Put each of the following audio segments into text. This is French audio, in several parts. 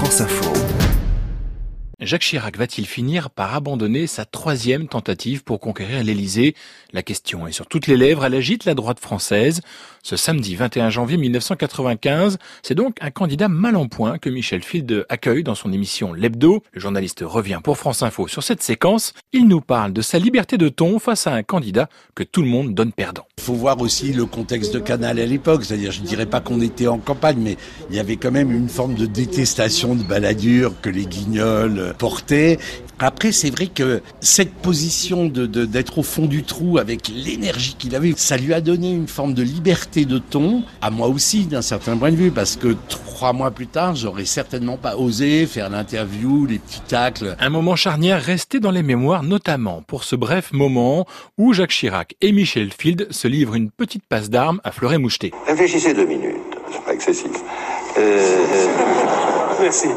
France Info. Jacques Chirac va-t-il finir par abandonner sa troisième tentative pour conquérir l'Élysée? La question est sur toutes les lèvres, elle agite la droite française. Ce samedi 21 janvier 1995, c'est donc un candidat mal en point que Michel Field accueille dans son émission L'Hebdo. Le journaliste revient pour France Info sur cette séquence. Il nous parle de sa liberté de ton face à un candidat que tout le monde donne perdant. Il faut voir aussi le contexte de Canal à l'époque, c'est-à-dire je ne dirais pas qu'on était en campagne, mais il y avait quand même une forme de détestation de baladure que les guignols portait. Après, c'est vrai que cette position de, d'être au fond du trou avec l'énergie qu'il avait, ça lui a donné une forme de liberté de ton, à moi aussi d'un certain point de vue, parce que trois mois plus tard, j'aurais certainement pas osé faire l'interview, les petits tacles. Un moment charnière resté dans les mémoires, notamment pour ce bref moment où Jacques Chirac et Michel Field se livrent une petite passe d'armes à fleuret moucheté. Réfléchissez deux minutes, c'est pas excessif. Euh, euh, Merci.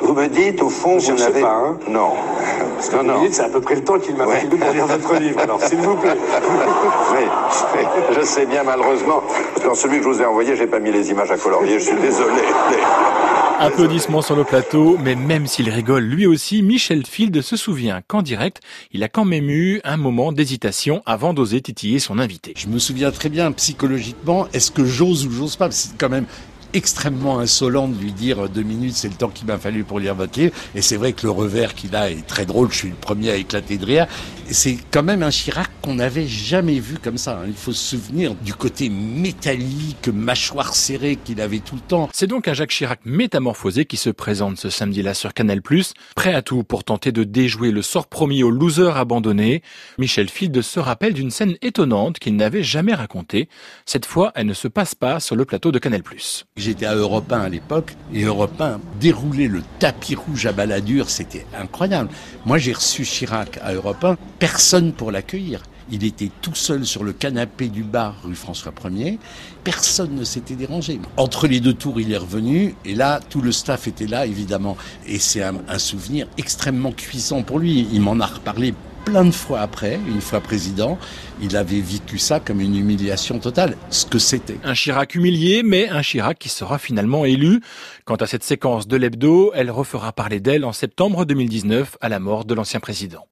Vous me dites, au fond, Je vous n'avez... pas, hein Non. Parce que non, non. c'est à peu près le temps qu'il m'a Ouais. fallu pour lire votre livre. Alors, s'il vous plaît. Oui, oui, je sais bien, malheureusement. Parce que dans celui que je vous ai envoyé, j'ai pas mis les images à colorier, je suis désolé. Applaudissements sur le plateau, mais même s'il rigole lui aussi, Michel Field se souvient qu'en direct, il a quand même eu un moment d'hésitation avant d'oser titiller son invité. Je me souviens très bien psychologiquement, est-ce que j'ose ou j'ose pas? C'est quand même extrêmement insolent de lui dire deux minutes, c'est le temps qu'il m'a fallu pour lire votre livre. Et c'est vrai que le revers qu'il a est très drôle, je suis le premier à éclater de rire. C'est quand même un Chirac qu'on n'avait jamais vu comme ça. hein. Il faut se souvenir du côté métallique, mâchoire serrée qu'il avait tout le temps. C'est donc un Jacques Chirac métamorphosé qui se présente ce samedi-là sur Canal+, prêt à tout pour tenter de déjouer le sort promis aux losers abandonnés. Michel Field se rappelle d'une scène étonnante qu'il n'avait jamais racontée. Cette fois, elle ne se passe pas sur le plateau de Canal+. J'étais à Europe 1 à l'époque, et Europe 1 déroulait le tapis rouge à baladure, c'était incroyable. Moi j'ai reçu Chirac à Europe 1, personne pour l'accueillir. Il était tout seul sur le canapé du bar rue François 1er. Personne ne s'était dérangé. Entre les deux tours, il est revenu et là, tout le staff était là, évidemment. Et c'est un, un souvenir extrêmement cuisant pour lui. Il m'en a reparlé plein de fois après, une fois président. Il avait vécu ça comme une humiliation totale, ce que c'était. Un Chirac humilié, mais un Chirac qui sera finalement élu. Quant à cette séquence de l'hebdo, elle refera parler d'elle en septembre 2019 à la mort de l'ancien président.